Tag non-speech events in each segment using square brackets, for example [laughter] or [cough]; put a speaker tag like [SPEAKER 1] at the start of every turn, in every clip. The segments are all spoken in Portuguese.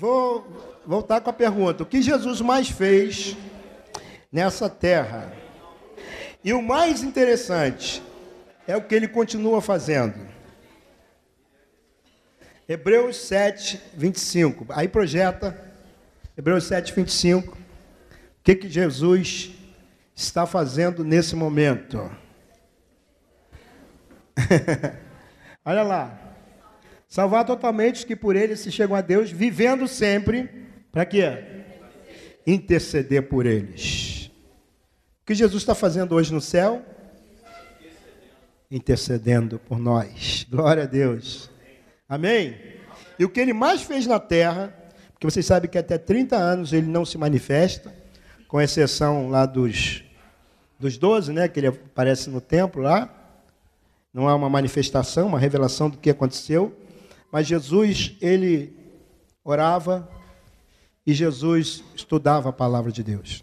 [SPEAKER 1] vou voltar com a pergunta: o que Jesus mais fez nessa terra? E o mais interessante é o que ele continua fazendo. Hebreus 7, 25. Aí projeta Hebreus 7, 25. O que, que Jesus está fazendo nesse momento? [laughs] Olha lá. Salvar totalmente os que por ele se chegam a Deus, vivendo sempre, para quê? Interceder por eles. O que Jesus está fazendo hoje no céu? Intercedendo por nós. Glória a Deus. Amém? E o que ele mais fez na terra, porque vocês sabem que até 30 anos ele não se manifesta, com exceção lá dos, dos 12, né, que ele aparece no templo lá. Não há uma manifestação, uma revelação do que aconteceu. Mas Jesus, ele orava e Jesus estudava a palavra de Deus.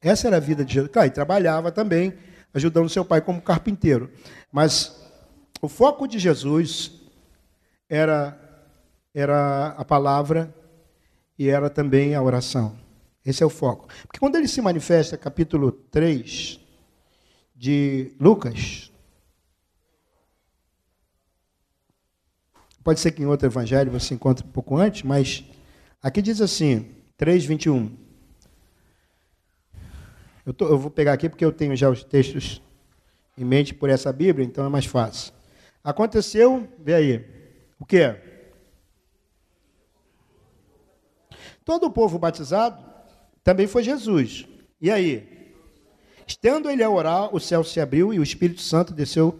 [SPEAKER 1] Essa era a vida de Jesus. Claro, e trabalhava também, ajudando seu pai como carpinteiro. Mas o foco de Jesus era, era a palavra e era também a oração. Esse é o foco. Porque quando ele se manifesta, capítulo 3 de Lucas, Pode ser que em outro evangelho você encontre um pouco antes, mas aqui diz assim, 3:21. Eu, eu vou pegar aqui porque eu tenho já os textos em mente por essa Bíblia, então é mais fácil. Aconteceu, vê aí, o que? Todo o povo batizado também foi Jesus. E aí? Estando ele a orar, o céu se abriu e o Espírito Santo desceu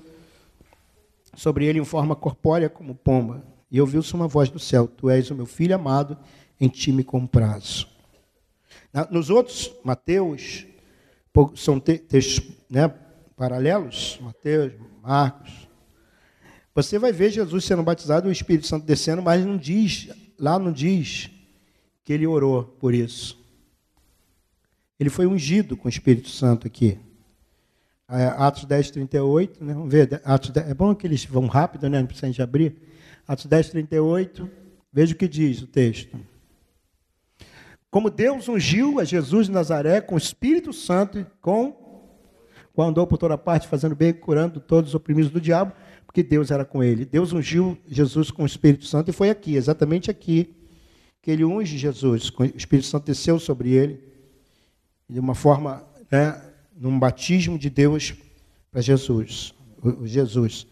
[SPEAKER 1] sobre ele em forma corpórea como pomba. E ouviu-se uma voz do céu: Tu és o meu filho amado, em ti me comprazo. Nos outros, Mateus, são textos né, paralelos, Mateus, Marcos. Você vai ver Jesus sendo batizado e o Espírito Santo descendo, mas não diz, lá não diz que ele orou por isso. Ele foi ungido com o Espírito Santo aqui. É, Atos 10, 38, né? vamos ver, Atos 10, é bom que eles vão rápido, né? não precisa gente abrir. Atos 10, 38, veja o que diz o texto. Como Deus ungiu a Jesus de Nazaré com o Espírito Santo, com quando andou por toda parte fazendo bem, curando todos os oprimidos do diabo, porque Deus era com ele. Deus ungiu Jesus com o Espírito Santo e foi aqui, exatamente aqui, que ele unge Jesus. O Espírito Santo desceu sobre ele de uma forma né, num batismo de Deus para Jesus, o Jesus,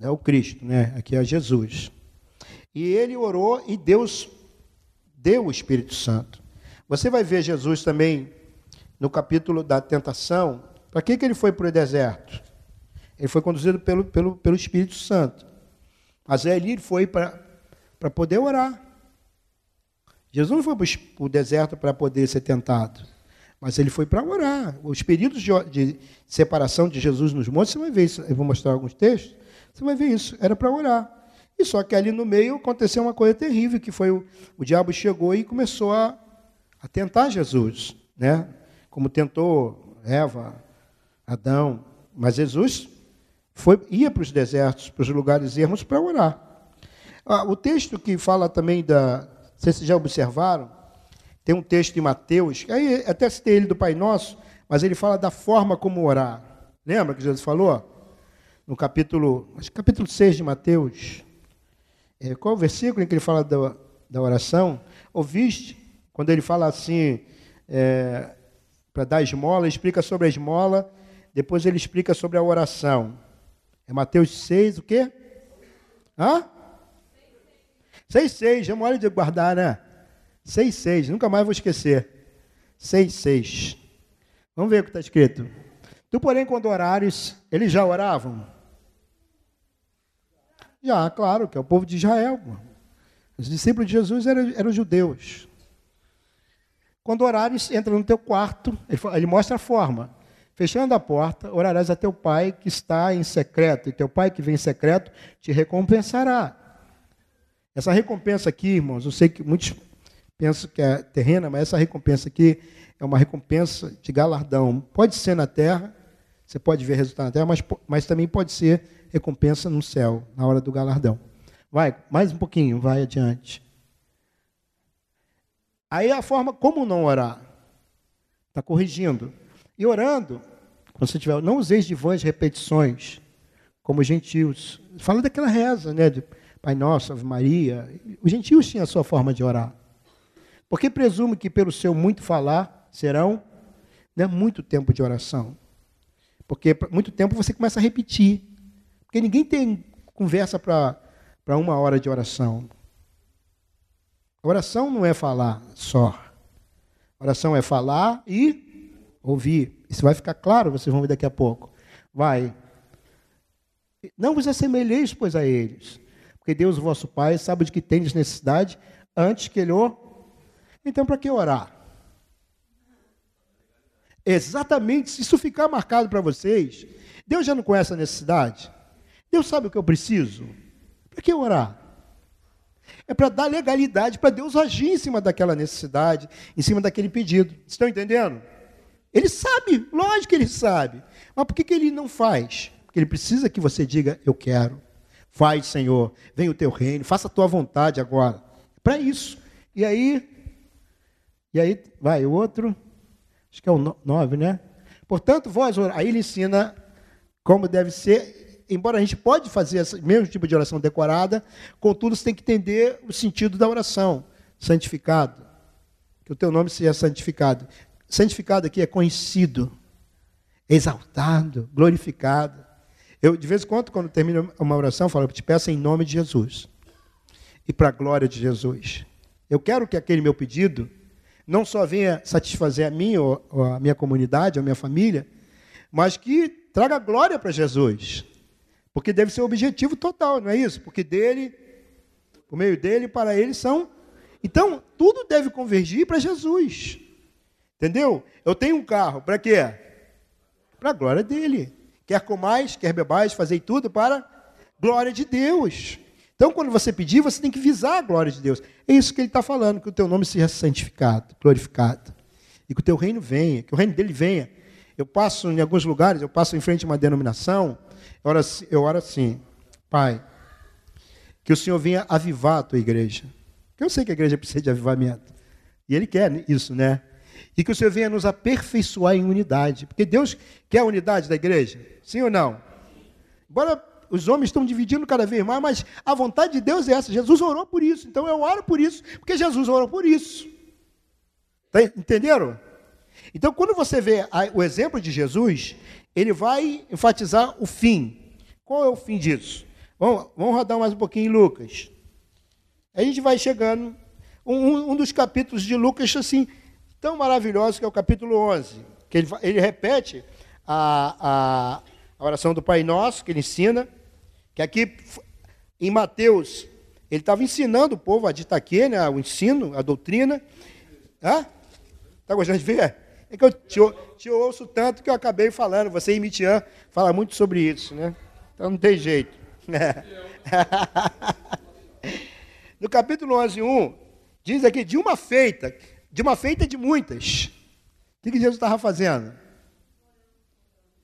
[SPEAKER 1] é o Cristo, né? Aqui é Jesus. E ele orou e Deus deu o Espírito Santo. Você vai ver Jesus também no capítulo da tentação. Para que, que ele foi para o deserto? Ele foi conduzido pelo, pelo, pelo Espírito Santo. Mas ali ele foi para poder orar. Jesus não foi para o deserto para poder ser tentado. Mas ele foi para orar. Os períodos de, de, separação de Jesus nos montes, você vai ver isso. Eu vou mostrar alguns textos. Você vai ver isso. Era para orar. E só que ali no meio aconteceu uma coisa terrível, que foi o, o diabo chegou e começou a, a tentar Jesus, né? Como tentou Eva, Adão. Mas Jesus foi, ia para os desertos, para os lugares ermos para orar. Ah, o texto que fala também da. Vocês já observaram, tem um texto de Mateus, aí até citei ele do Pai Nosso, mas ele fala da forma como orar. Lembra que Jesus falou? No capítulo, acho capítulo 6 de Mateus. É, qual é o versículo em que ele fala da, da oração? Ouviste? Quando ele fala assim, é, para dar esmola, explica sobre a esmola, depois ele explica sobre a oração. É Mateus 6, o quê? Hã? 6, 6, já mole de guardar, né? 6, 6, nunca mais vou esquecer. 6, 6. Vamos ver o que está escrito. Tu, porém, quando orares, eles já oravam? Já, claro, que é o povo de Israel. Os discípulos de Jesus eram, eram judeus. Quando orares, entra no teu quarto, ele, ele mostra a forma. Fechando a porta, orarás a teu pai que está em secreto, e teu pai que vem em secreto te recompensará. Essa recompensa aqui, irmãos, eu sei que muitos penso que é terrena, mas essa recompensa aqui é uma recompensa de galardão. Pode ser na terra, você pode ver resultado na terra, mas, mas também pode ser recompensa no céu, na hora do galardão. Vai, mais um pouquinho, vai adiante. Aí a forma como não orar. Está corrigindo. E orando, quando você tiver, não useis de vãs repetições, como os gentios. Fala daquela reza, né? De Pai Nosso, Ave Maria. Os gentios tinham a sua forma de orar. Porque presume que pelo seu muito falar serão né, muito tempo de oração. Porque muito tempo você começa a repetir. Porque ninguém tem conversa para uma hora de oração. Oração não é falar só. Oração é falar e ouvir. Isso vai ficar claro, vocês vão ver daqui a pouco. Vai. Não vos assemelheis, pois, a eles. Porque Deus, vosso Pai, sabe de que tendes necessidade antes que Ele o. Então, para que orar? Exatamente, se isso ficar marcado para vocês, Deus já não conhece a necessidade? Deus sabe o que eu preciso? Para que orar? É para dar legalidade para Deus agir em cima daquela necessidade, em cima daquele pedido. Estão entendendo? Ele sabe, lógico que ele sabe. Mas por que, que ele não faz? Porque ele precisa que você diga: Eu quero. Faz, Senhor, vem o teu reino, faça a tua vontade agora. Para isso. E aí, e aí, vai, o outro, acho que é o 9, né? Portanto, vós, aí ele ensina como deve ser, embora a gente pode fazer esse mesmo tipo de oração decorada, contudo, você tem que entender o sentido da oração, santificado. Que o teu nome seja santificado. Santificado aqui é conhecido, exaltado, glorificado. Eu, de vez em quando, quando termino uma oração, falo, eu te peço em nome de Jesus. E para a glória de Jesus. Eu quero que aquele meu pedido não só venha satisfazer a mim, ou, ou a minha comunidade, a minha família, mas que traga glória para Jesus. Porque deve ser o objetivo total, não é isso? Porque dele, por meio dele, para ele são. Então, tudo deve convergir para Jesus. Entendeu? Eu tenho um carro, para quê? Para a glória dele. Quer comais, quer bebais, fazer tudo para glória de Deus. Então, quando você pedir, você tem que visar a glória de Deus. É isso que ele está falando, que o teu nome seja santificado, glorificado. E que o teu reino venha, que o reino dele venha. Eu passo em alguns lugares, eu passo em frente a uma denominação, eu oro, assim, eu oro assim, Pai, que o Senhor venha avivar a tua igreja. Eu sei que a igreja precisa de avivamento. E Ele quer isso, né? E que o Senhor venha nos aperfeiçoar em unidade. Porque Deus quer a unidade da igreja? Sim ou não? Embora os homens estão dividindo cada vez mais, mas a vontade de Deus é essa. Jesus orou por isso. Então eu oro por isso, porque Jesus orou por isso. Tá, entenderam? Então, quando você vê o exemplo de Jesus, ele vai enfatizar o fim. Qual é o fim disso? Vamos, vamos rodar mais um pouquinho em Lucas. A gente vai chegando. Um, um dos capítulos de Lucas, assim, tão maravilhoso, que é o capítulo 11, que ele, ele repete a, a, a, oração do Pai Nosso, que ele ensina, que aqui em Mateus, ele estava ensinando o povo a ditaquê, né, o ensino, a doutrina. Está gostando de ver? É que eu te, te, ouço tanto que eu acabei falando. Você e Mitian fala muito sobre isso, né? Então não tem jeito. [laughs] no capítulo 11, 1, diz aqui, de uma feita, de uma feita de muitas. O que Jesus estava fazendo?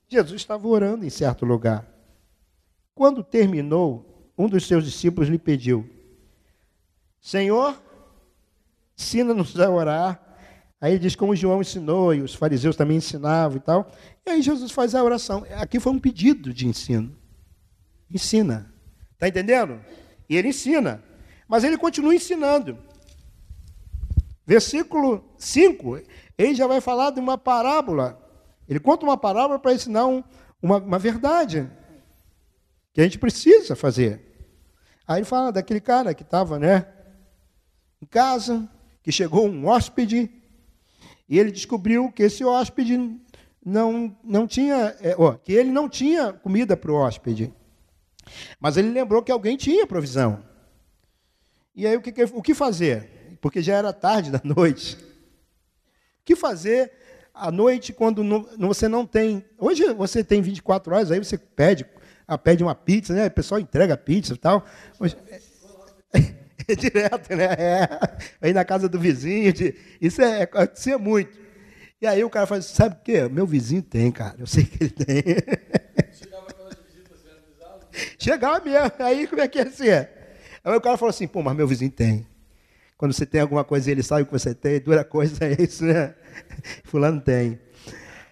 [SPEAKER 1] Jesus estava orando em certo lugar. Quando terminou, um dos seus discípulos lhe pediu: Senhor, ensina-nos a orar. Aí ele diz como João ensinou e os fariseus também ensinavam e tal. E aí Jesus faz a oração. Aqui foi um pedido de ensino. Ensina. Está entendendo? E ele ensina. Mas ele continua ensinando. Versículo 5, ele já vai falar de uma parábola. Ele conta uma parábola para ensinar um, uma, uma verdade que a gente precisa fazer. Aí ele fala daquele cara que estava né, em casa, que chegou um hóspede, e ele descobriu que esse hóspede não, não tinha, é, ó, que ele não tinha comida para o hóspede. Mas ele lembrou que alguém tinha provisão. E aí o que, o que fazer? porque já era tarde da [laughs] noite. O que fazer à noite quando não, você não tem. Hoje você tem 24 horas, aí você pede, ah, pede uma pizza, né? O pessoal entrega pizza e tal. Hoje, é, [laughs] é, direto, né? É, aí na casa do vizinho. De, isso é, acontecia muito. E aí o cara fala assim, sabe o quê? Meu vizinho tem, cara. Eu sei que ele tem. Chegava [laughs] Chegava mesmo. Aí como é que ia ser? Aí o cara falou assim, pô, mas meu vizinho tem. Quando você tem alguma coisa ele sabe que você tem, dura coisa é isso, né? [laughs] Fulano tem.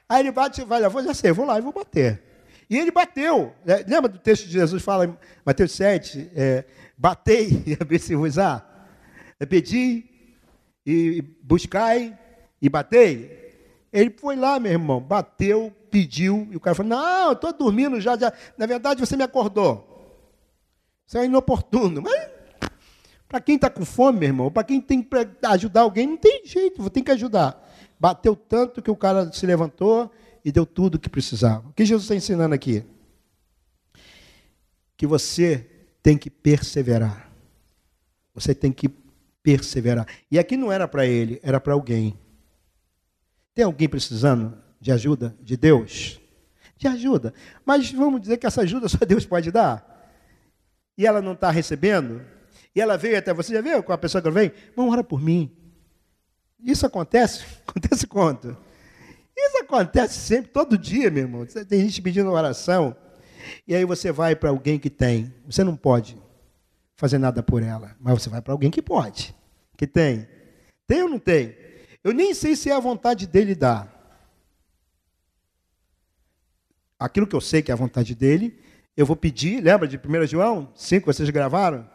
[SPEAKER 1] Aí ele bate e vai, eu vou, já sei, vou lá e vou bater. E ele bateu. Né? Lembra do texto de Jesus fala em Mateus 7? É, batei [laughs] e abrir-se-vos-á. É, pedi e buscai e batei. Ele foi lá, meu irmão, bateu, pediu, e o cara falou: Não, eu estou dormindo já, já. Na verdade, você me acordou. Isso é inoportuno. Mas para quem está com fome, meu irmão, para quem tem que ajudar alguém, não tem jeito, tem que ajudar. Bateu tanto que o cara se levantou e deu tudo o que precisava. O que Jesus está ensinando aqui? Que você tem que perseverar. Você tem que perseverar. E aqui não era para ele, era para alguém. Tem alguém precisando de ajuda de Deus? De ajuda. Mas vamos dizer que essa ajuda só Deus pode dar. E ela não está recebendo? E ela veio até você, já viu com a pessoa que vem? Vamos orar por mim. Isso acontece? [laughs] Acontece quanto? Isso acontece sempre, todo dia, meu irmão. Tem gente pedindo oração. E aí você vai para alguém que tem. Você não pode fazer nada por ela. Mas você vai para alguém que pode. Que tem. Tem ou não tem? Eu nem sei se é a vontade dele dar. Aquilo que eu sei que é a vontade dele, eu vou pedir. Lembra de 1 João 5, vocês gravaram?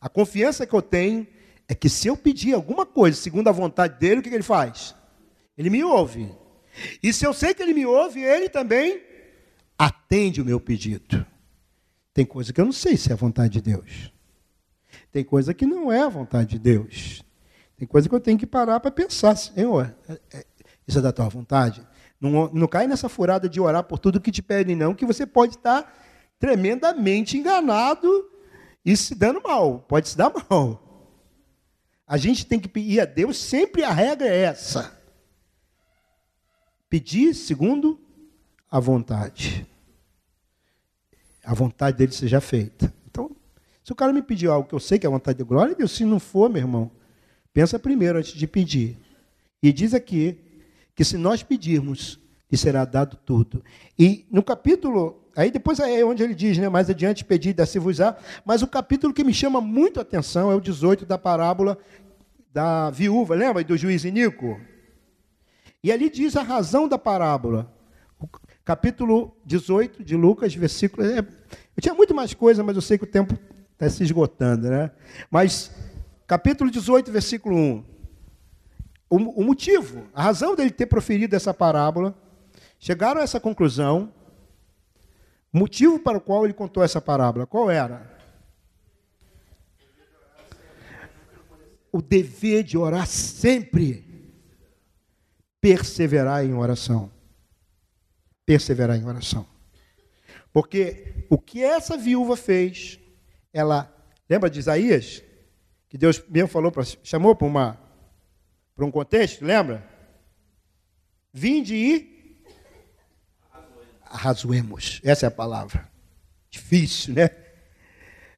[SPEAKER 1] A confiança que eu tenho é que se eu pedir alguma coisa segundo a vontade dele, o que, ele faz? Ele me ouve. E se eu sei que ele me ouve, ele também atende o meu pedido. Tem coisa que eu não sei se é a vontade de Deus. Tem coisa que não é a vontade de Deus. Tem coisa que eu tenho que parar para pensar, Senhor, é, é, isso é da tua vontade? Não, não cai nessa furada de orar por tudo que te pedem, não, que você pode estar tremendamente enganado e se dando mal. Pode se dar [laughs] mal. A gente tem que pedir a Deus, sempre a regra é essa. Pedir segundo a vontade. A vontade dele seja feita. Então, se o cara me pedir algo que eu sei que é a vontade de glória, Deus, se não for, meu irmão, pensa primeiro antes de pedir. E diz aqui que se nós pedirmos, lhe será dado tudo. E no capítulo, aí depois é onde ele diz, né, mais adiante, pedir da se vos mas o capítulo que me chama muito a atenção é o 18 da parábola da viúva, lembra do juiz Inico? E ali diz a razão da parábola. O capítulo 18 de Lucas, versículo. É, eu tinha muito mais coisa, mas eu sei que o tempo está se esgotando, né? Mas, capítulo 18, versículo 1. O, o motivo, a razão dele ter proferido essa parábola, chegaram a essa conclusão. Motivo para o qual ele contou essa parábola, qual era? o dever de orar sempre. Perseverar em oração. Perseverar em oração. Porque o que essa viúva fez, ela. Lembra de Isaías? Que Deus mesmo falou, pra, chamou para uma para um contexto, lembra? Vinde e arrazoemos. Essa é a palavra. Difícil, né?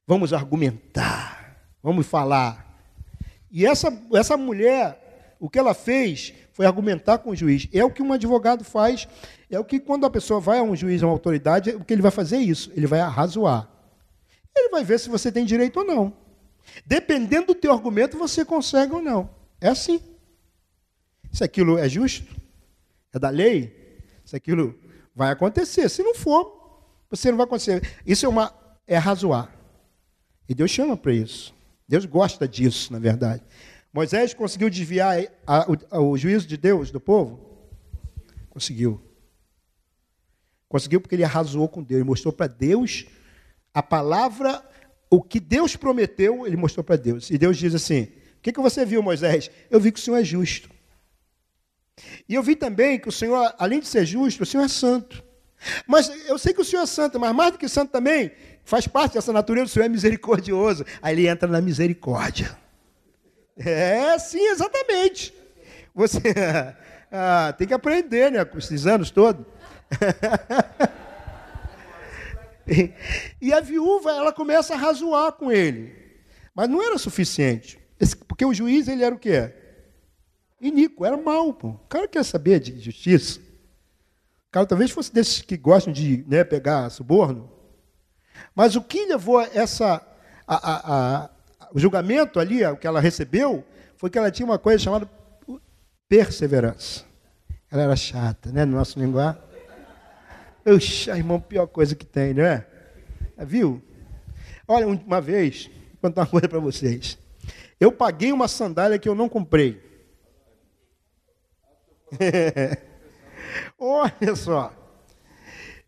[SPEAKER 1] Vamos argumentar, vamos falar. E essa, essa mulher, o que ela fez foi argumentar com o juiz. É o que um advogado faz, é o que quando a pessoa vai a um juiz, a uma autoridade, o que ele vai fazer é isso, ele vai arrazoar. Ele vai ver se você tem direito ou não. Dependendo do teu argumento, você consegue ou não. É assim. Se aquilo é justo, é da lei, se aquilo vai acontecer. Se não for, você não vai acontecer. Isso é uma é razoar. E Deus chama para isso. Deus gosta disso, na verdade. Moisés conseguiu desviar a, a, o juízo de Deus do povo? Conseguiu. Conseguiu porque ele arrasou com Deus, mostrou para Deus a palavra, o que Deus prometeu, ele mostrou para Deus. E Deus diz assim: O que, que você viu, Moisés? Eu vi que o Senhor é justo. E eu vi também que o Senhor, além de ser justo, o Senhor é santo. Mas eu sei que o Senhor é santo, mas mais do que santo também, faz parte dessa natureza, o Senhor é misericordioso. Aí ele entra na misericórdia. É, sim, exatamente. Você [laughs] ah, tem que aprender, né, com esses anos todos. [laughs] e, a viúva, ela começa a razoar com ele. Mas não era suficiente. Porque o juiz, ele era o quê? Inico, era mau. Pô. O cara quer saber de justiça. O cara talvez fosse desses que gostam de né, pegar suborno. Mas o que levou essa, a, a, a, o julgamento ali, o que ela recebeu, foi que ela tinha uma coisa chamada perseverança. Ela era chata, né? No nosso linguagem. Oxa, irmão, pior coisa que tem, não é? Viu? Olha, uma vez, vou contar uma coisa para vocês. Eu paguei uma sandália que eu não comprei. [laughs] Olha só.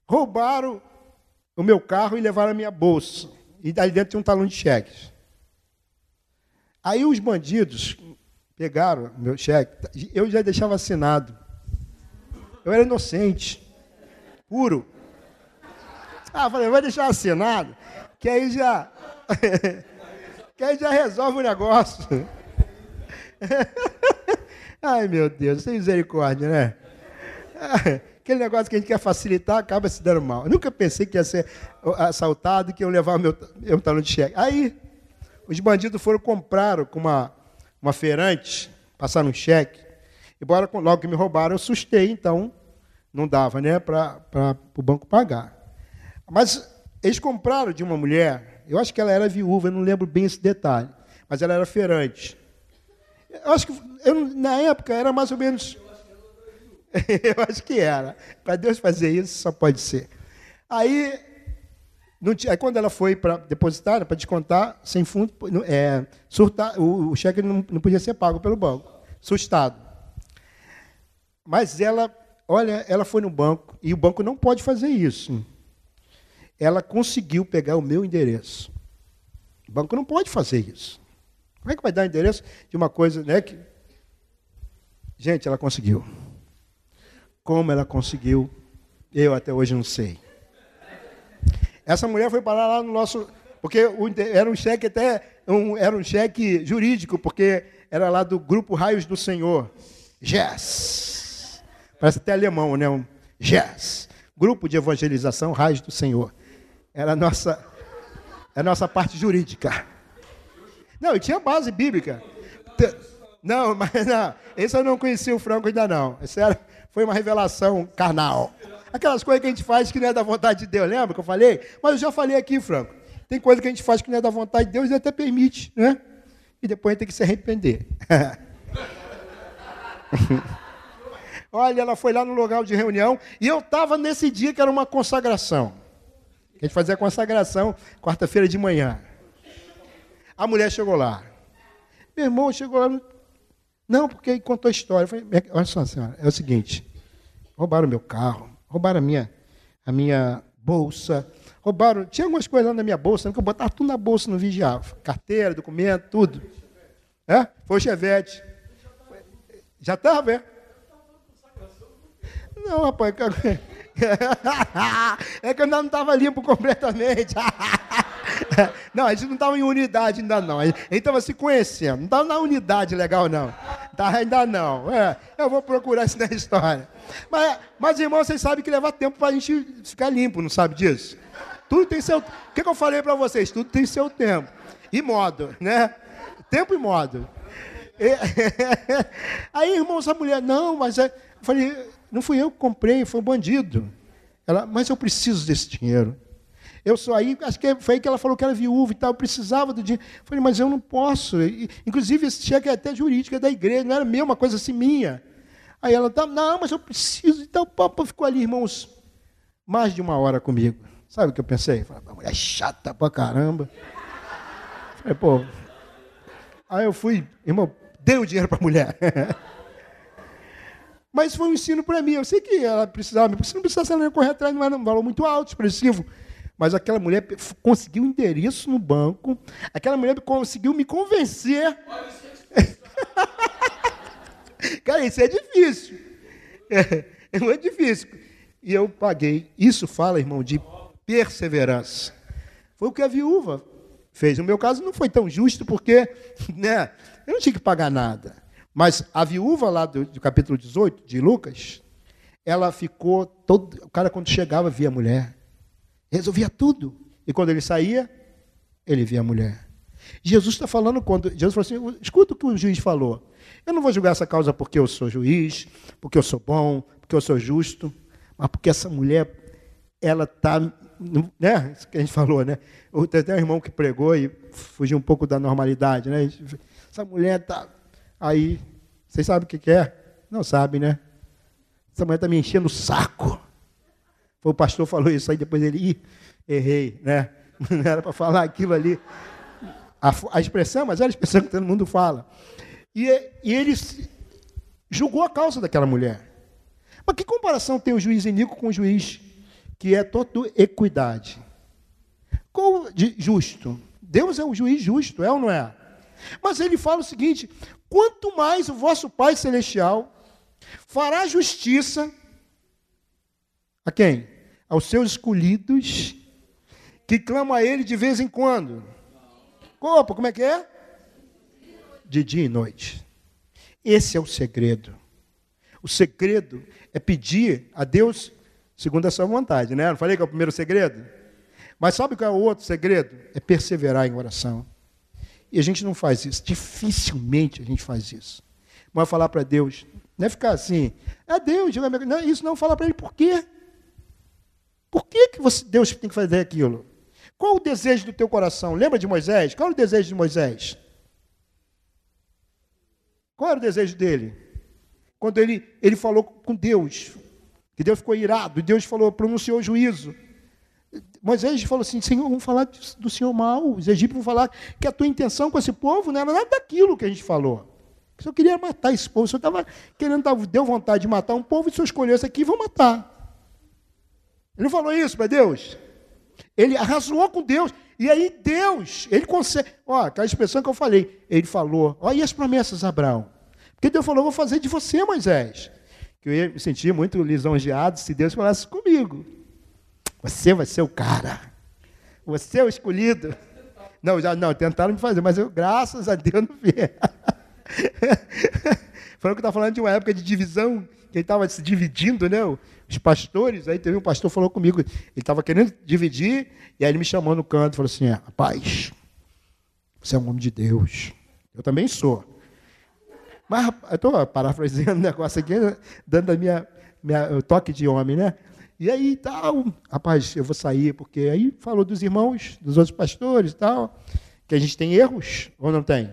[SPEAKER 1] Roubaram o meu carro e levaram a minha bolsa. E ali dentro tinha um talão de cheques. Aí os bandidos pegaram meu cheque, eu já deixava assinado. Eu era inocente, puro. Ah, falei, vai deixar assinado, que aí já. [laughs] que aí já resolve o negócio. [laughs] Ai, meu Deus, sem misericórdia, né? [laughs] Aquele negócio que a gente quer facilitar acaba se dando mal. Eu nunca pensei que ia ser assaltado que eu levar meu, meu talão de cheque. Aí, os bandidos foram compraram com uma, uma feirante, passaram um cheque. Embora logo que me roubaram, eu sustei, então não dava né, para o banco pagar. Mas eles compraram de uma mulher, eu acho que ela era viúva, eu não lembro bem esse detalhe, mas ela era feirante. Eu acho que eu, na época era mais ou menos. [laughs] eu acho que era. Para Deus fazer isso, só pode ser. Aí aí quando ela foi para depositar, para descontar, sem fundo, é, surtar, o, o cheque não, não podia ser pago pelo banco, sustado. Mas ela, olha, ela foi no banco, e o banco não pode fazer isso. Ela conseguiu pegar o meu endereço. O banco não pode fazer isso. Como é que vai dar endereço de uma coisa, né? Que... Gente, ela conseguiu. Como ela conseguiu, eu até hoje não sei. Essa mulher foi parar lá no nosso. Porque era um cheque até. Um, era um cheque jurídico, porque era lá do grupo Raios do Senhor. GES. Parece até alemão, né? Um. Grupo de Evangelização Raios do Senhor. Era a nossa, a nossa parte jurídica. Não, e tinha base bíblica. Não, mas não. Esse eu não conhecia o Franco ainda não. Esse era, foi uma revelação carnal. Aquelas coisas que a gente faz que não é da vontade de Deus, lembra que eu falei? Mas eu já falei aqui, Franco. Tem coisa que a gente faz que não é da vontade de Deus e até permite, né? E depois a gente tem que se arrepender. [laughs] Olha, ela foi lá no local de reunião e eu estava nesse dia que era uma consagração. A gente fazia a consagração quarta-feira de manhã. A mulher chegou lá. Meu irmão chegou lá. Não, porque contou a história. Eu falei, olha só, senhora, é o seguinte: roubaram meu carro, roubaram a minha, a minha bolsa, roubaram. Tinha algumas coisas lá na minha bolsa, que eu botava tudo na bolsa, não vigiava. Carteira, documento, tudo. É? Foi o Chevette. Já estava, é? Não, rapaz. [laughs] é que eu ainda não estava limpo completamente. [laughs] Não, a gente não estava em unidade ainda não. A gente estava se conhecendo. Não estava na unidade legal, não. Tá, ainda não. É, eu vou procurar isso na história. Mas, mas irmão, vocês sabem que leva tempo para a gente ficar limpo, não sabe disso? Tudo tem seu. O que, que eu falei para vocês? Tudo tem seu tempo. E modo, né? Tempo e modo. E... [laughs] Aí, irmão, essa mulher, não, mas é... eu falei, não fui eu que comprei, foi um bandido. Ela, mas eu preciso desse dinheiro. Eu sou aí, acho que foi aí que ela falou que era viúva e tal, eu precisava do dinheiro. Eu falei, mas eu não posso. E, inclusive, esse cheque é até jurídico, é da igreja, não era meu, uma coisa assim minha. Aí ela, tá, não, mas eu preciso. Então o papo ficou ali, irmãos, mais de uma hora comigo. Sabe o que eu pensei? Falei, mulher chata pra caramba. Falei, pô. Aí eu fui, irmão, dei o dinheiro pra mulher. [laughs] Mas foi um ensino para mim. Eu sei que ela precisava, porque se não precisasse ela correr atrás, não era um valor muito alto, expressivo. Mas aquela mulher conseguiu um endereço no banco. Aquela mulher conseguiu me convencer. [laughs] Cara, isso é difícil. É, é muito difícil. E eu paguei. Isso fala, irmão, de perseverança. Foi o que a viúva fez. No meu caso não foi tão justo, porque né, eu não tinha que pagar nada. Mas a viúva lá do, do capítulo 18 de Lucas, ela ficou todo. O cara, quando chegava, via a mulher resolvia tudo. E quando ele saía, ele via a mulher. Jesus está falando quando. Jesus falou assim: escuta o que o juiz falou. Eu não vou julgar essa causa porque eu sou juiz, porque eu sou bom, porque eu sou justo, mas porque essa mulher, ela está né? Isso que a gente falou, né? Tem um irmão que pregou e fugiu um pouco da normalidade, né? Essa mulher tá aí, vocês sabem o que, que é? Não sabe, né? Essa mulher está me enchendo o saco. Foi o pastor falou isso aí, depois ele, ih, errei, né? [laughs] Não era para falar aquilo ali. A, a, expressão, mas era a expressão que todo mundo fala. E, e ele julgou a causa daquela mulher. Mas que comparação tem o juiz iníquo com o juiz que é todo equidade? Qual de justo? Deus é um juiz justo, é ou não é? Mas ele fala o seguinte: quanto mais o vosso Pai Celestial fará justiça a quem? Aos seus escolhidos, que clamam a Ele de vez em quando. Opa, como é que é? De dia e noite. Esse é o segredo. O segredo é pedir a Deus segundo a sua vontade, né? Não falei que é o primeiro segredo? Mas sabe qual é o outro segredo? É perseverar em oração. E a gente não faz isso. Dificilmente a gente faz isso. Mas falar para Deus, não é ficar assim, é Deus, não, isso não falar para Ele por quê? Por que, que você, Deus tem que fazer aquilo? Qual o desejo do teu coração? Lembra de Moisés? Qual era o desejo de Moisés? Qual era o desejo dele? Quando ele, ele falou com Deus, que Deus ficou irado, e Deus falou, pronunciou juízo. Moisés falou assim: Senhor, vamos falar do Senhor mal. Os egípcios vão falar que a tua intenção com esse povo não era nada daquilo que a gente falou. O senhor queria matar esse povo. O senhor estava querendo, deu vontade de matar um povo, e o senhor escolheu esse aqui vou matar. Ele falou isso para Deus. Ele arrasou com Deus. E aí Deus, ele consegue. Ó, aquela expressão que eu falei. Ele falou: Olha as promessas, Abraão. Porque Deus falou: Vou fazer de você, Moisés. Que eu ia me sentir muito lisonjeado se Deus falasse comigo. Você vai ser o cara. Você é o escolhido. Não, já não, tentaram me fazer, mas eu, graças a Deus, não vi. [laughs] Falando que está falando de uma época de divisão, que ele estava se dividindo, né? Os pastores, aí teve um pastor falou comigo, ele estava querendo dividir, e aí ele me chamou no canto falou assim: é, rapaz, você é um homem de Deus. Eu também sou. Mas eu estou parafraseando o negócio aqui, dando a minha, minha toque de homem, né? E aí tal, rapaz, eu vou sair, porque aí falou dos irmãos, dos outros pastores e tal, que a gente tem erros, ou não tem?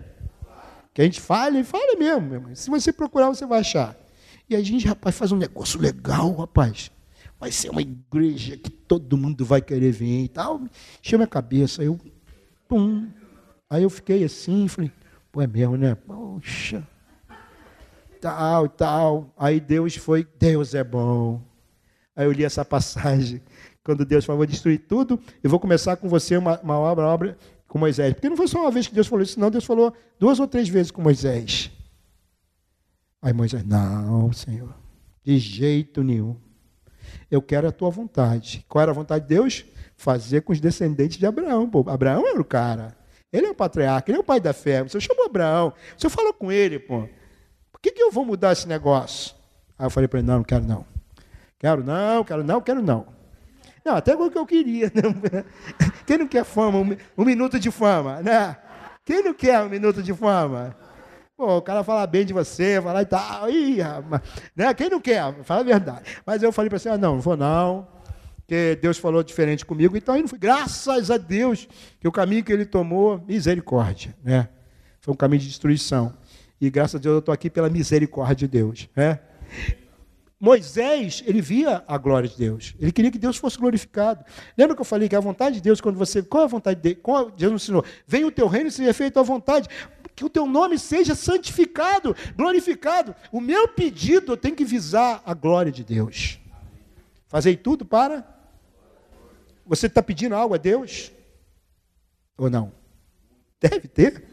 [SPEAKER 1] Que a gente falha e falha mesmo, irmão. Se você procurar, você vai achar. E a gente, rapaz, faz um negócio legal, rapaz. Vai ser uma igreja que todo mundo vai querer vir e tal. Chama a cabeça. Eu, pum. Aí eu fiquei assim, falei, pô, é mesmo, né? Poxa. Tal, tal. Aí Deus foi, Deus é bom. Aí eu li essa passagem. Quando Deus falou, vou destruir tudo, eu vou começar com você uma, uma obra, uma obra com Moisés. Porque não foi só uma vez que Deus falou isso, não. Deus falou duas ou três vezes com Moisés. Aí Moisés, não, Senhor, de jeito nenhum. Eu quero a tua vontade. Qual era a vontade de Deus? Fazer com os descendentes de Abraão. Pô, Abraão era o cara. Ele é o patriarca, ele é o pai da fé. O senhor chamou Abraão. O senhor falou com ele, pô. Por que, que eu vou mudar esse negócio? Aí eu falei para ele, não, não quero não. Quero não, quero não, quero não. Não, até o que eu queria. [laughs] Quem não quer fama, um, um, minuto de fama, né? Quem não quer um minuto de fama? Pô, o cara fala bem de você, falar e tal, ih, né? Quem não quer? Fala a verdade. Mas eu falei para você, ah, não, não vou não, porque Deus falou diferente comigo, então eu não fui. Graças a Deus que o caminho que ele tomou, misericórdia, né? Foi um caminho de destruição. E graças a Deus eu estou aqui pela misericórdia de Deus, né? Moisés, ele via a glória de Deus. Ele queria que Deus fosse glorificado. Lembra que eu falei que a vontade de Deus, quando você. Qual a vontade de Deus? Deus ensinou? Venha o teu reino e seja feito a vontade. Que o teu nome seja santificado, glorificado. O meu pedido tenho que visar a glória de Deus. Fazei tudo para. Você está pedindo algo a Deus? Ou não? Deve ter.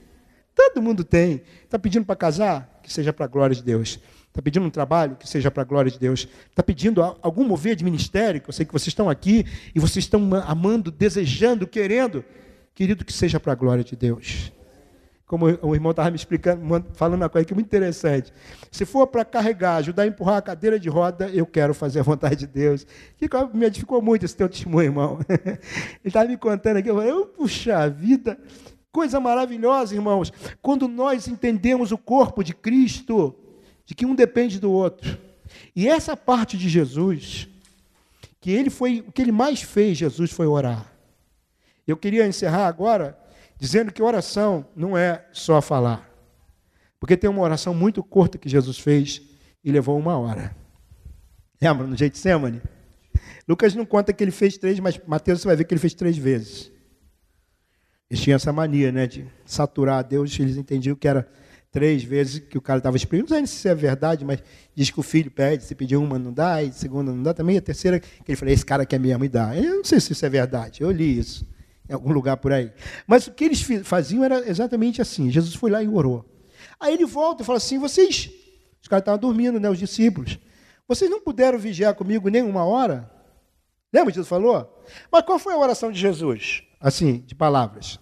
[SPEAKER 1] Todo mundo tem. Está pedindo para casar? Que seja para a glória de Deus. Está pedindo um trabalho que seja para a glória de Deus. Está pedindo algum mover de ministério, que eu sei que vocês estão aqui e vocês estão amando, desejando, querendo. Querido, que seja para a glória de Deus. Como o irmão estava me explicando, falando uma coisa que é muito interessante. Se for para carregar, ajudar a empurrar a cadeira de roda, eu quero fazer a vontade de Deus. Que me edificou muito esse teu testemunho, irmão. [laughs] Ele estava me contando aqui, eu falei, puxa vida, coisa maravilhosa, irmãos. Quando nós entendemos o corpo de Cristo, de que um depende do outro. E essa parte de Jesus, que ele foi, o que ele mais fez, Jesus, foi orar. Eu queria encerrar agora dizendo que oração não é só falar. Porque tem uma oração muito curta que Jesus fez e levou uma hora. Lembra no Getsemane? Lucas não conta que ele fez três, mas Mateus você vai ver que ele fez três vezes. Eles tinham essa mania né, de saturar a Deus, eles entendiam que era três vezes que o cara estava exprimindo. Não sei se é verdade, mas diz que o filho pede, se pedir uma não dá, e segunda não dá também, a terceira, que ele falou, esse cara quer mesmo e dá. Eu não sei se isso é verdade, eu li isso em algum lugar por aí. Mas o que eles faziam era exatamente assim, Jesus foi lá e orou. Aí ele volta e fala assim, vocês, os caras estavam dormindo, né, os discípulos, vocês não puderam vigiar comigo nem uma hora? Lembra que Jesus falou? Mas qual foi a oração de Jesus? Assim, de palavras.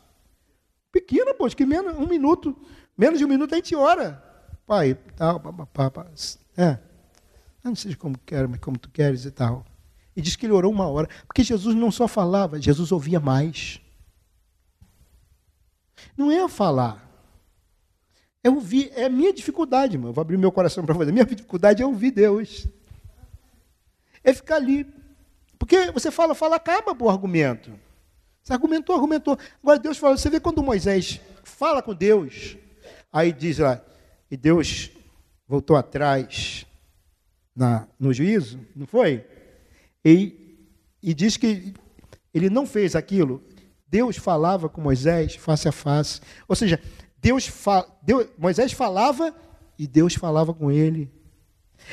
[SPEAKER 1] Pequena, pô, que menos um minuto, menos de um minuto a gente ora. Pai, tal, papapá, é. Não sei como quero, mas como tu queres e tal. E diz que ele orou uma hora, porque Jesus não só falava, Jesus ouvia mais. Não é falar. É ouvir, é a minha dificuldade, irmão. Eu vou abrir meu coração para você. Minha dificuldade é ouvir Deus. É ficar ali porque você fala, fala, acaba o argumento. Você argumentou, argumentou. Agora Deus fala, você vê quando Moisés fala com Deus, aí diz lá, e Deus voltou atrás na, no juízo, não foi? E, e diz que ele não fez aquilo. Deus falava com Moisés face a face. Ou seja, Deus, fa, Deus Moisés falava e Deus falava com ele.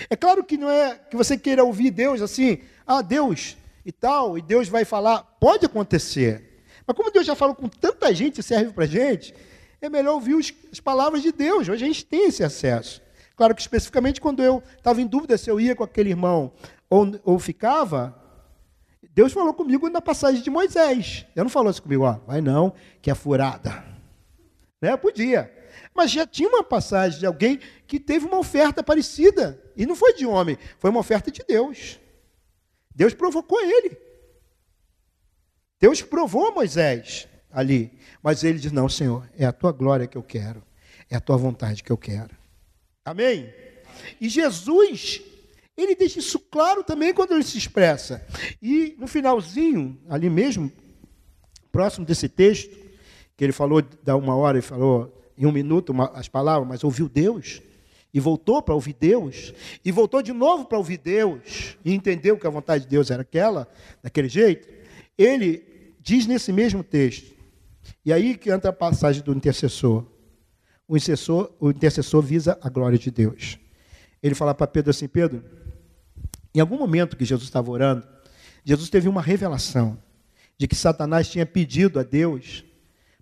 [SPEAKER 1] É claro que não é que você queira ouvir Deus assim, ah, Deus e tal, e Deus vai falar. Pode acontecer. Mas como Deus já falou com tanta gente e serve para gente, é melhor ouvir os, as palavras de Deus. Hoje a gente tem esse acesso. Claro que especificamente quando eu estava em dúvida se eu ia com aquele irmão ou, ou ficava, Deus falou comigo na passagem de Moisés. Eu não falou assim comigo, ó, vai não, que é furada. Né? Podia. Mas já tinha uma passagem de alguém que teve uma oferta parecida. E não foi de homem, foi uma oferta de Deus. Deus provocou ele. Deus provou Moisés ali. Mas ele diz: Não, Senhor, é a tua glória que eu quero. É a tua vontade que eu quero. Amém? E Jesus, ele deixa isso claro também quando ele se expressa. E no finalzinho, ali mesmo, próximo desse texto, que ele falou da uma hora, ele falou em um minuto uma, as palavras, mas ouviu Deus e voltou para ouvir Deus, e voltou de novo para ouvir Deus, e entendeu que a vontade de Deus era aquela, daquele jeito, ele diz nesse mesmo texto, e aí que entra a passagem do intercessor. O intercessor, o intercessor visa a glória de Deus. Ele fala para Pedro assim: Pedro, em algum momento que Jesus estava orando, Jesus teve uma revelação de que Satanás tinha pedido a Deus,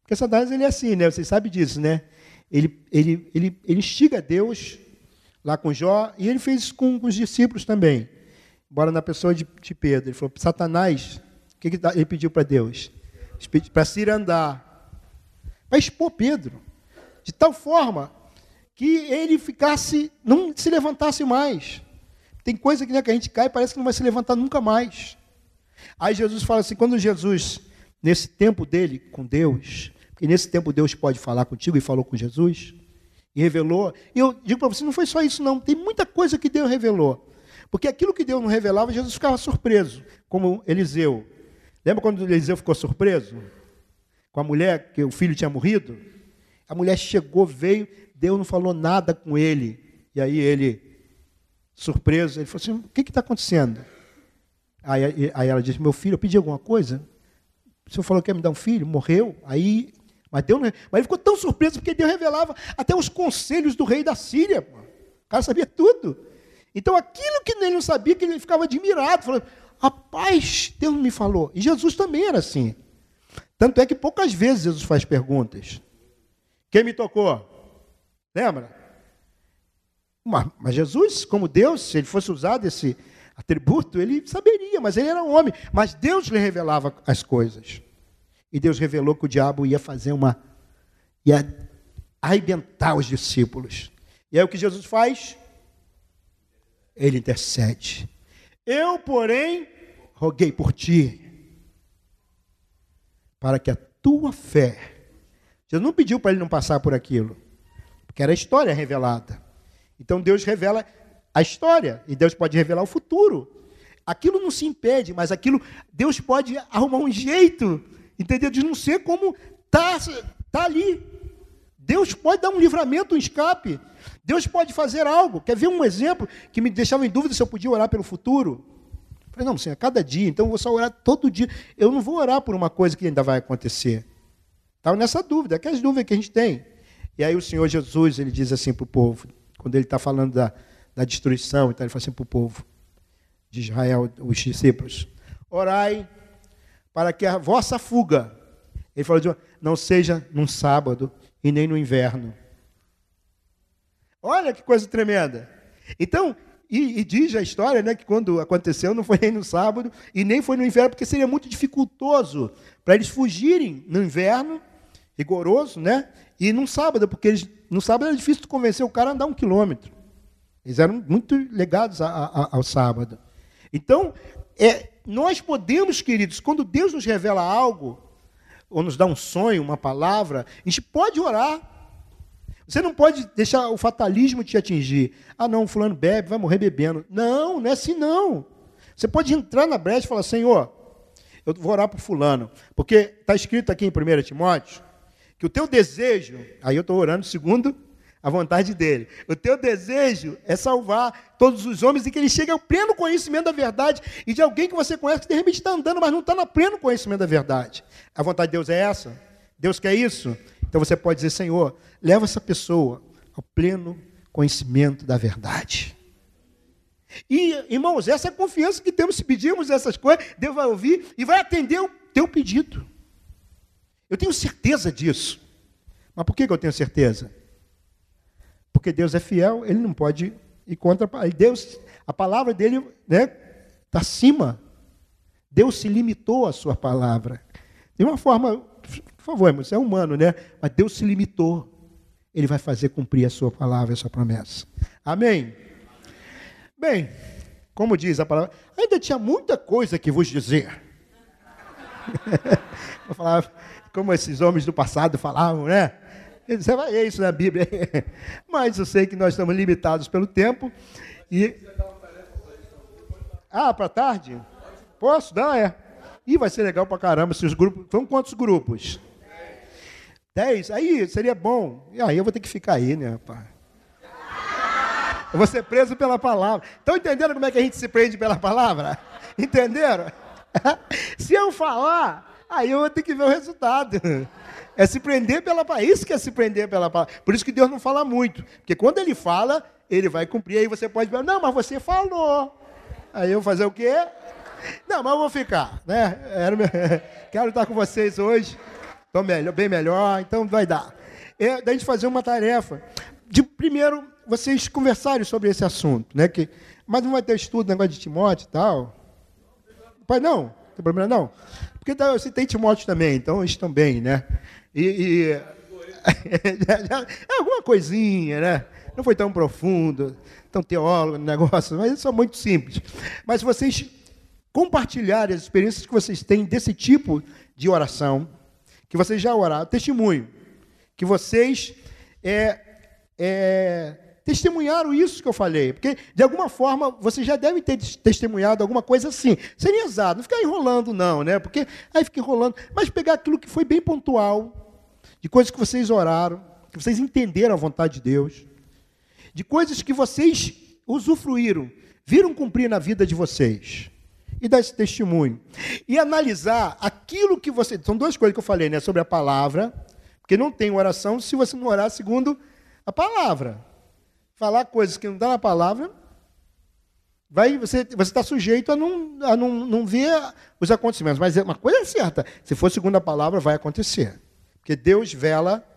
[SPEAKER 1] porque Satanás ele é assim, né? Vocês sabem disso, né? Ele, ele, ele, ele instiga Deus lá com Jó, e ele fez isso com, com os discípulos também. Embora na pessoa de, de Pedro. Ele falou, Satanás, o que, que ele pediu para Deus? Para se ir andar. Para expor Pedro. De tal forma que ele ficasse, não se levantasse mais. Tem coisa que, né, que a gente cai e parece que não vai se levantar nunca mais. Aí Jesus fala assim, quando Jesus, nesse tempo dele com Deus, e nesse tempo Deus pode falar contigo e falou com Jesus, e revelou. E eu digo para você, não foi só isso, não. Tem muita coisa que Deus revelou. Porque aquilo que Deus não revelava, Jesus ficava surpreso, como Eliseu. Lembra quando Eliseu ficou surpreso? Com a mulher, que o filho tinha morrido? A mulher chegou, veio, Deus não falou nada com ele. E aí ele, surpreso, ele falou assim: o que está acontecendo? Aí, aí ela disse: Meu filho, eu pedi alguma coisa? O senhor falou que ia me dar um filho, morreu. Aí mas, Deus, mas ele ficou tão surpreso porque Deus revelava até os conselhos do rei da Síria. O cara sabia tudo. Então aquilo que ele não sabia, que ele ficava admirado, falando, rapaz, Deus me falou. E Jesus também era assim. Tanto é que poucas vezes Jesus faz perguntas. Quem me tocou? Lembra? Mas Jesus, como Deus, se ele fosse usado esse atributo, ele saberia, mas ele era um homem. Mas Deus lhe revelava as coisas. E Deus revelou que o diabo ia fazer uma. ia arrebentar os discípulos. E aí o que Jesus faz? Ele intercede. Eu, porém, roguei por ti, para que a tua fé. Jesus não pediu para ele não passar por aquilo, porque era a história revelada. Então Deus revela a história, e Deus pode revelar o futuro. aquilo não se impede, mas aquilo, Deus pode arrumar um jeito, entendeu? De não ser como está tá ali. Deus pode dar um livramento, um escape. Deus pode fazer algo. Quer ver um exemplo que me deixava em dúvida se eu podia orar pelo futuro? Eu falei, não, Senhor, cada dia, então eu vou só orar todo dia. Eu não vou orar por uma coisa que ainda vai acontecer. Estava nessa dúvida, aquelas dúvidas que a gente tem. E aí o Senhor Jesus, ele diz assim para o povo, quando ele está falando da, da destruição, então ele fala assim para o povo de Israel, os discípulos, orai para que a vossa fuga, ele falou, de, não seja num sábado e nem no inverno. Olha que coisa tremenda. Então, e, e, diz a história né, que quando aconteceu não foi [laughs] nem no sábado e nem foi no inverno, porque seria muito dificultoso para eles fugirem no inverno, rigoroso, né? E no sábado, porque eles, no sábado era difícil convencer o cara a andar um quilômetro. Eles eram muito ligados a, a, ao sábado. Então, é, nós podemos, queridos, quando Deus nos revela algo, ou nos dá um sonho, uma palavra, a gente pode orar você não pode deixar o fatalismo te atingir. Ah, não, fulano bebe, vai morrer bebendo. Não, não é assim não. Você pode entrar na brecha e falar, Senhor, eu vou orar por fulano. Porque está escrito aqui em 1 Timóteo que o teu desejo, aí eu estou orando segundo a vontade dele. O teu desejo é salvar todos os homens e que ele chegue ao pleno conhecimento da verdade e de alguém que você conhece que de repente está andando, mas não está no pleno conhecimento da verdade. A vontade de Deus é essa? Deus quer isso? Então você pode dizer, Senhor, leva essa pessoa ao pleno conhecimento da verdade. E, irmãos, essa é a confiança que temos se pedirmos essas coisas, Deus vai ouvir e vai atender o teu pedido. Eu tenho certeza disso. Mas por que eu tenho certeza? Porque Deus é fiel, ele não pode ir contra. Deus, a palavra dele está né, tá acima. Deus se limitou à sua palavra. De uma forma por favor, irmão, você é humano, né? Mas Deus se limitou. Ele vai fazer cumprir a sua palavra, a sua promessa. Amém? Bem, como diz a palavra, ainda tinha muita coisa que vos dizer. [laughs] Vou falar como esses homens do passado falavam, né? Você vai é isso na Bíblia. [laughs] Mas eu sei que nós estamos limitados pelo tempo. E... Ah, para tarde? Posso? Não, é. E vai ser legal para caramba se os grupos. São quantos grupos? Dez? Aí seria bom. E aí eu vou ter que ficar aí, né, rapaz? Eu vou ser preso pela palavra. Estão entendendo como é que a gente se prende pela palavra? Entenderam? [laughs] se eu falar, aí eu vou ter que ver o resultado. É se prender pela palavra. Isso que é se prender pela palavra. Por isso que Deus não fala muito. Porque quando ele fala, ele vai cumprir. Aí você pode dizer, não, mas você falou. Aí eu fazer o quê? Não, mas eu vou ficar. Né? [laughs] Quero estar com vocês hoje. Estou melhor, bem melhor, então vai dar. É da gente fazer uma tarefa. De primeiro, vocês conversarem sobre esse assunto, né? Que, mas não vai ter estudo, negócio de Timóteo e tal. Pai, não, não tem problema não. Porque tá, eu citei Timóteo também, então eles bem, né? E, [laughs] é alguma coisinha, né? Não foi tão profundo, tão teólogo no negócio, mas é muito simples. Mas se vocês compartilharem as experiências que vocês têm desse tipo de oração, que vocês já oraram, testemunho, que vocês é, é, testemunharam isso que eu falei, porque de alguma forma vocês já devem ter testemunhado alguma coisa assim. Seria exato, não ficar enrolando, não, né? Porque aí fica enrolando, mas pegar aquilo que foi bem pontual, de coisas que vocês oraram, que vocês entenderam a vontade de Deus, de coisas que vocês usufruíram, viram cumprir na vida de vocês e dar esse testemunho. E analisar aquilo que você. São duas coisas que eu falei, né? Sobre a palavra, porque não tem oração se você não orar segundo a palavra. Falar coisas que não dá na palavra, vai, você está sujeito a, não, a não, não ver os acontecimentos. Mas é uma coisa é certa: se for segundo a palavra, vai acontecer. Porque Deus vela.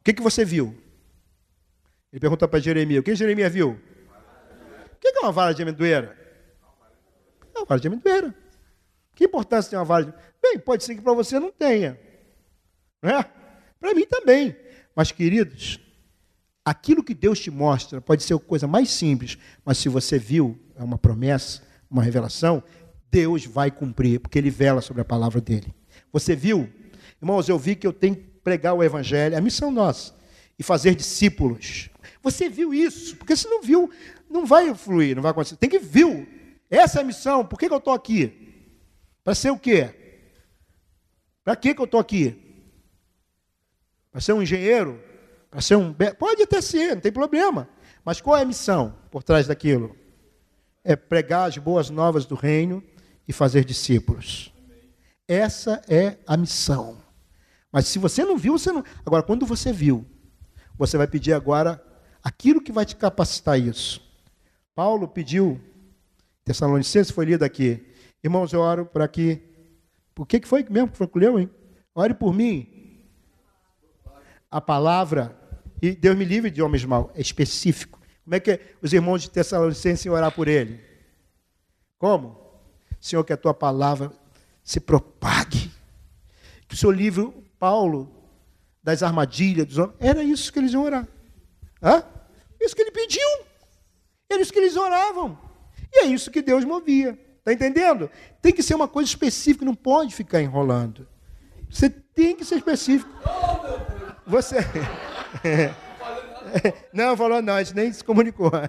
[SPEAKER 1] O que, que você viu? Ele pergunta para Jeremias: o que Jeremias viu? O que é uma vara de amendoeira? É uma vara de amendoeira. Que importância tem uma vara de Bem, pode ser que para você não tenha. Né? Para mim também. Mas, queridos, aquilo que Deus te mostra pode ser coisa mais simples, mas se você viu, é uma promessa, uma revelação, Deus vai cumprir, porque Ele vela sobre a palavra dele. Você viu? Irmãos, eu vi que eu tenho que pregar o Evangelho, é a missão nossa, e fazer discípulos. Você viu isso? Porque se não viu, não vai fluir, não vai acontecer. Tem que viu Essa é a missão. Por que, que eu estou aqui? Para ser o quê? Para que, que eu estou aqui? Para ser um engenheiro? Para ser um. Pode até ser, não tem problema. Mas qual é a missão por trás daquilo? É pregar as boas novas do reino e fazer discípulos. Essa é a missão. Mas se você não viu, você não. Agora, quando você viu, você vai pedir agora aquilo que vai te capacitar isso. Paulo pediu, Tessalonicenses foi lido aqui. Irmãos, eu oro para que. Por que, que foi mesmo que foi que leu, hein? Ore por mim. A palavra. E Deus me livre de homens maus. É específico. Como é que os irmãos de Tessalonicenses iam orar por ele? Como? Senhor, que a tua palavra se propague. Que o seu livro Paulo, das armadilhas dos homens. Era isso que eles iam orar. Hã? Isso que ele pediu. Era isso que eles oravam. E é isso que Deus movia. Está entendendo? Tem que ser uma coisa específica, não pode ficar enrolando. Você tem que ser específico. Você. [laughs] Não, falou não, a gente nem se comunicou. [laughs]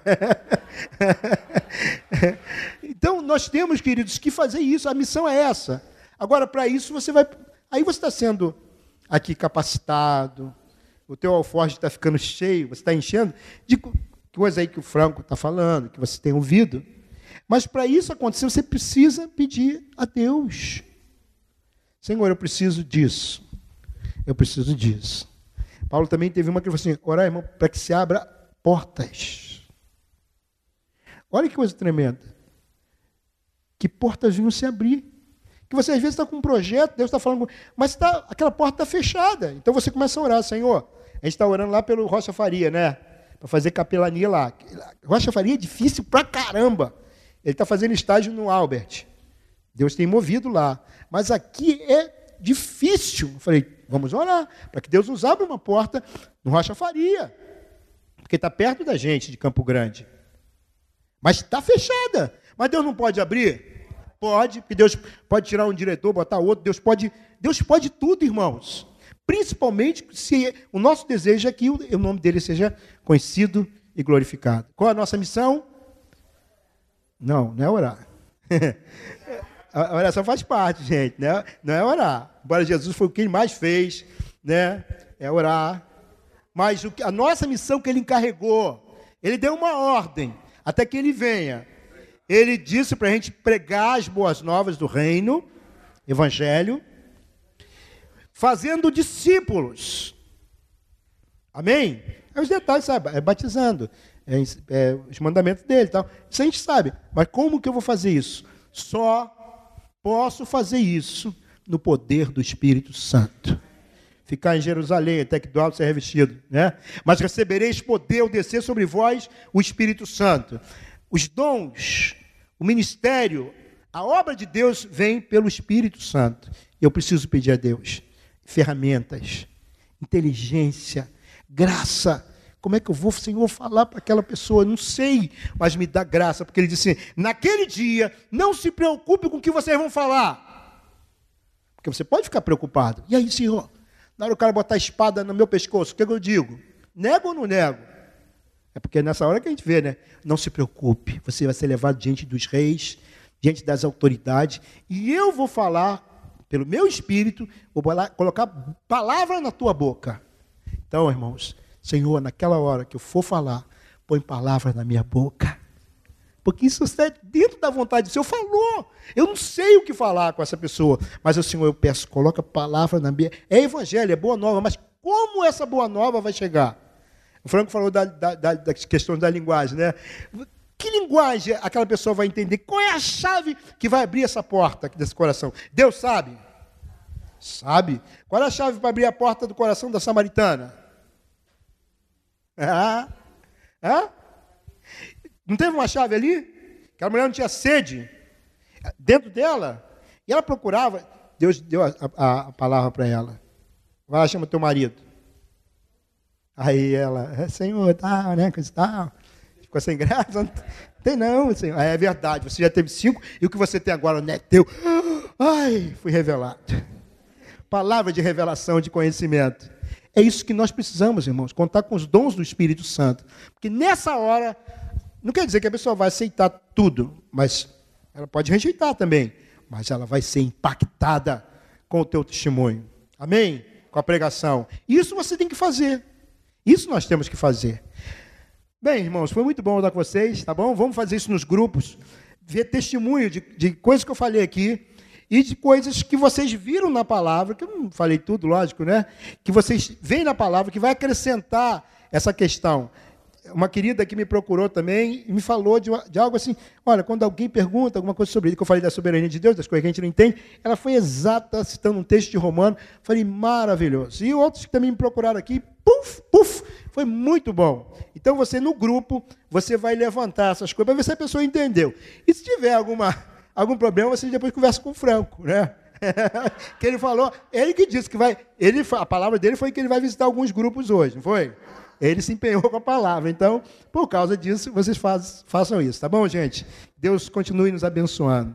[SPEAKER 1] Então, nós temos, queridos, que fazer isso. A missão é essa. Agora, para isso, você vai. Aí você está sendo aqui capacitado, o teu alforje está ficando cheio, você está enchendo de coisa aí que o Franco está falando, que você tem ouvido. Mas para isso acontecer, você precisa pedir a Deus. Senhor, eu preciso disso. Eu preciso disso. Paulo também teve uma que falou assim: orar, irmão, para que se abra portas. Olha que coisa tremenda. Que portas vinham se abrir. Que você às vezes está com um projeto, Deus está falando, mas tá, aquela porta está fechada. Então você começa a orar, Senhor. A gente está orando lá pelo Rocha Faria, né? Para fazer capelania lá. Rocha Faria é difícil pra caramba. Ele está fazendo estágio no Albert. Deus tem movido lá. Mas aqui é difícil. Eu falei, vamos orar, para que Deus nos abra uma porta no Rocha Faria. Porque está perto da gente de Campo Grande. Mas está fechada. Mas Deus não pode abrir? Pode, porque Deus pode tirar um diretor, botar outro, Deus pode, Deus pode tudo, irmãos. Principalmente se o nosso desejo é que o nome dele seja conhecido e glorificado. Qual a nossa missão? Não, não é orar. [laughs] a oração faz parte, gente, né? não é orar. Embora Jesus foi o que ele mais fez, né? É orar. Mas a nossa missão que ele encarregou, ele deu uma ordem até que ele venha ele disse para a gente pregar as boas novas do reino, evangelho, fazendo discípulos. Amém? É os detalhes, sabe? É batizando, é, é os mandamentos dele tal. Isso a gente sabe. Mas como que eu vou fazer isso? Só posso fazer isso no poder do Espírito Santo. Ficar em Jerusalém, até que do alto ser revestido, né? Mas recebereis poder ao descer sobre vós o Espírito Santo. Os dons o ministério, a obra de Deus vem pelo Espírito Santo. Eu preciso pedir a Deus ferramentas, inteligência, graça. Como é que eu vou, Senhor, falar para aquela pessoa? Não sei, mas me dá graça, porque ele disse: assim, naquele dia, não se preocupe com o que vocês vão falar. Porque você pode ficar preocupado. E aí, Senhor, na hora o cara botar a espada no meu pescoço, o que, é que eu digo? Nego ou não nego? É porque é nessa hora que a gente vê, né? Não se preocupe, você vai ser levado diante dos reis, diante das autoridades, e eu vou falar, pelo meu espírito, vou colocar palavra na tua boca. Então, irmãos, Senhor, naquela hora que eu for falar, põe palavra na minha boca. Porque isso está dentro da vontade do Senhor. Falou. Eu não sei o que falar com essa pessoa. Mas o Senhor, eu peço, coloca palavra na minha. É evangelho, é boa nova. Mas como essa boa nova vai chegar? O Franco falou da, da, da, das questões da linguagem, né? Que linguagem aquela pessoa vai entender? Qual é a chave que vai abrir essa porta desse coração? Deus sabe? Sabe. Qual é a chave para abrir a porta do coração da samaritana? Ah, ah? Não teve uma chave ali? Aquela mulher não tinha sede dentro dela. E ela procurava. Deus deu a, a, a palavra para ela. Vai lá, chama teu marido. Aí ela, é, Senhor, tal, né, coisa tal. Ficou sem graça. Não tem não, Senhor. É verdade, você já teve cinco e o que você tem agora não é teu. Ai, fui revelado. Palavra de revelação, de conhecimento. É isso que nós precisamos, irmãos, contar com os dons do Espírito Santo. Porque nessa hora, não quer dizer que a pessoa vai aceitar tudo, mas Ela pode rejeitar também, mas ela vai ser impactada com o teu testemunho. Amém? Com a pregação. Isso você tem que fazer. Isso nós temos que fazer. Bem, irmãos, foi muito bom estar com vocês, tá bom? Vamos fazer isso nos grupos, ver testemunho de, de coisas que eu falei aqui e de coisas que vocês viram na palavra, que eu não falei tudo, lógico, né? Que vocês veem na palavra, que vai acrescentar essa questão. Uma querida que me procurou também e me falou de, de, algo assim: olha, quando alguém pergunta alguma coisa sobre isso, que eu falei da soberania de Deus, das coisas que a gente não entende, ela foi exata, citando um texto de Romano. Falei, maravilhoso. E outros que também me procuraram aqui, puf, puf, foi muito bom. Então você, no grupo, você vai levantar essas coisas para ver se a pessoa entendeu. E se tiver alguma, algum problema, você depois conversa com o Franco, né? [laughs] que ele falou, ele que disse que vai, ele, a palavra dele foi que ele vai visitar alguns grupos hoje, não foi? Ele se empenhou com a palavra. Então, por causa disso, vocês faz, façam isso, tá bom, gente? Deus continue nos abençoando.